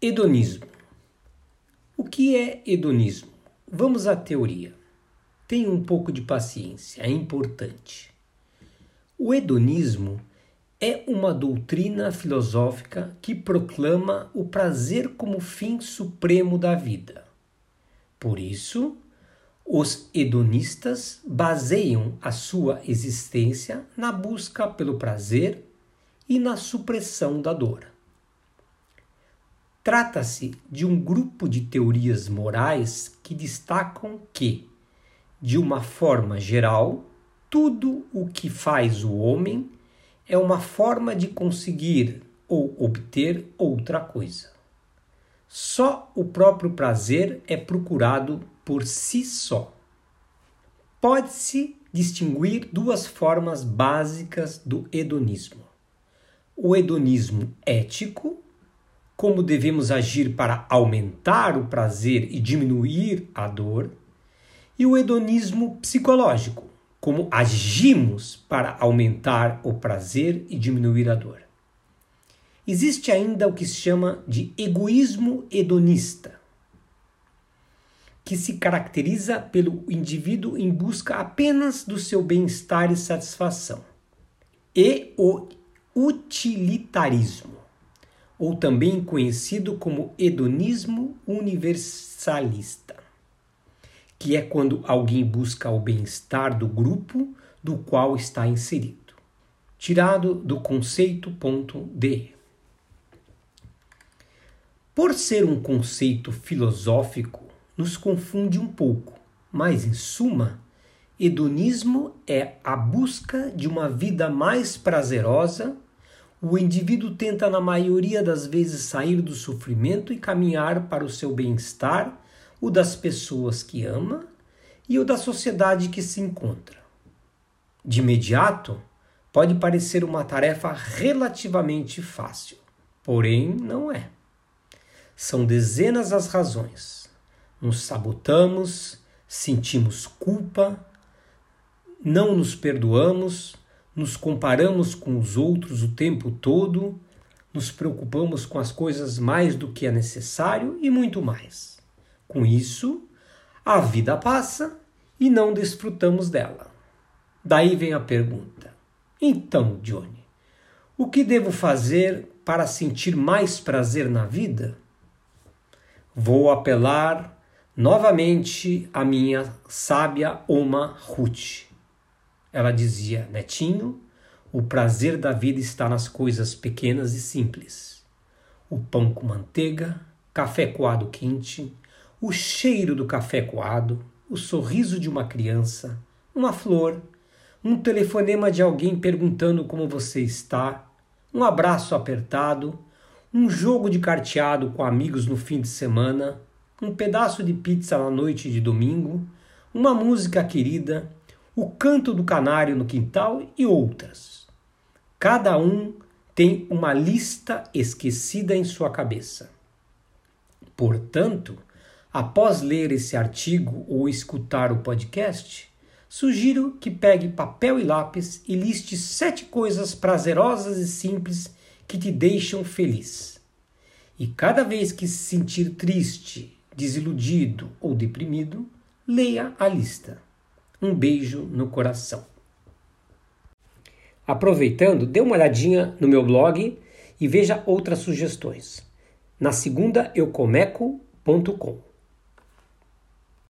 Hedonismo. O que é hedonismo? Vamos à teoria. Tenha um pouco de paciência, é importante. O hedonismo é uma doutrina filosófica que proclama o prazer como fim supremo da vida. Por isso, os hedonistas baseiam a sua existência na busca pelo prazer e na supressão da dor. Trata-se de um grupo de teorias morais que destacam que, de uma forma geral, tudo o que faz o homem é uma forma de conseguir ou obter outra coisa. Só o próprio prazer é procurado por si só. Pode-se distinguir duas formas básicas do hedonismo: o hedonismo ético, como devemos agir para aumentar o prazer e diminuir a dor, e o hedonismo psicológico, como agimos para aumentar o prazer e diminuir a dor. Existe ainda o que se chama de egoísmo hedonista, que se caracteriza pelo indivíduo em busca apenas do seu bem-estar e satisfação, e o utilitarismo, ou também conhecido como hedonismo universalista que é quando alguém busca o bem-estar do grupo do qual está inserido. Tirado do conceito ponto D. Por ser um conceito filosófico, nos confunde um pouco, mas em suma, hedonismo é a busca de uma vida mais prazerosa. O indivíduo tenta, na maioria das vezes, sair do sofrimento e caminhar para o seu bem-estar o das pessoas que ama e o da sociedade que se encontra. De imediato, pode parecer uma tarefa relativamente fácil, porém não é. São dezenas as razões. Nos sabotamos, sentimos culpa, não nos perdoamos, nos comparamos com os outros o tempo todo, nos preocupamos com as coisas mais do que é necessário e muito mais. Com isso, a vida passa e não desfrutamos dela. Daí vem a pergunta: então, Johnny, o que devo fazer para sentir mais prazer na vida? Vou apelar novamente à minha sábia Oma Ruth. Ela dizia: Netinho, o prazer da vida está nas coisas pequenas e simples. O pão com manteiga, café coado quente, o cheiro do café coado, o sorriso de uma criança, uma flor, um telefonema de alguém perguntando como você está, um abraço apertado, um jogo de carteado com amigos no fim de semana, um pedaço de pizza na noite de domingo, uma música querida, o canto do canário no quintal e outras. Cada um tem uma lista esquecida em sua cabeça. Portanto, Após ler esse artigo ou escutar o podcast, sugiro que pegue papel e lápis e liste sete coisas prazerosas e simples que te deixam feliz. E cada vez que se sentir triste, desiludido ou deprimido, leia a lista. Um beijo no coração. Aproveitando, dê uma olhadinha no meu blog e veja outras sugestões. Na segunda eu comeco.com.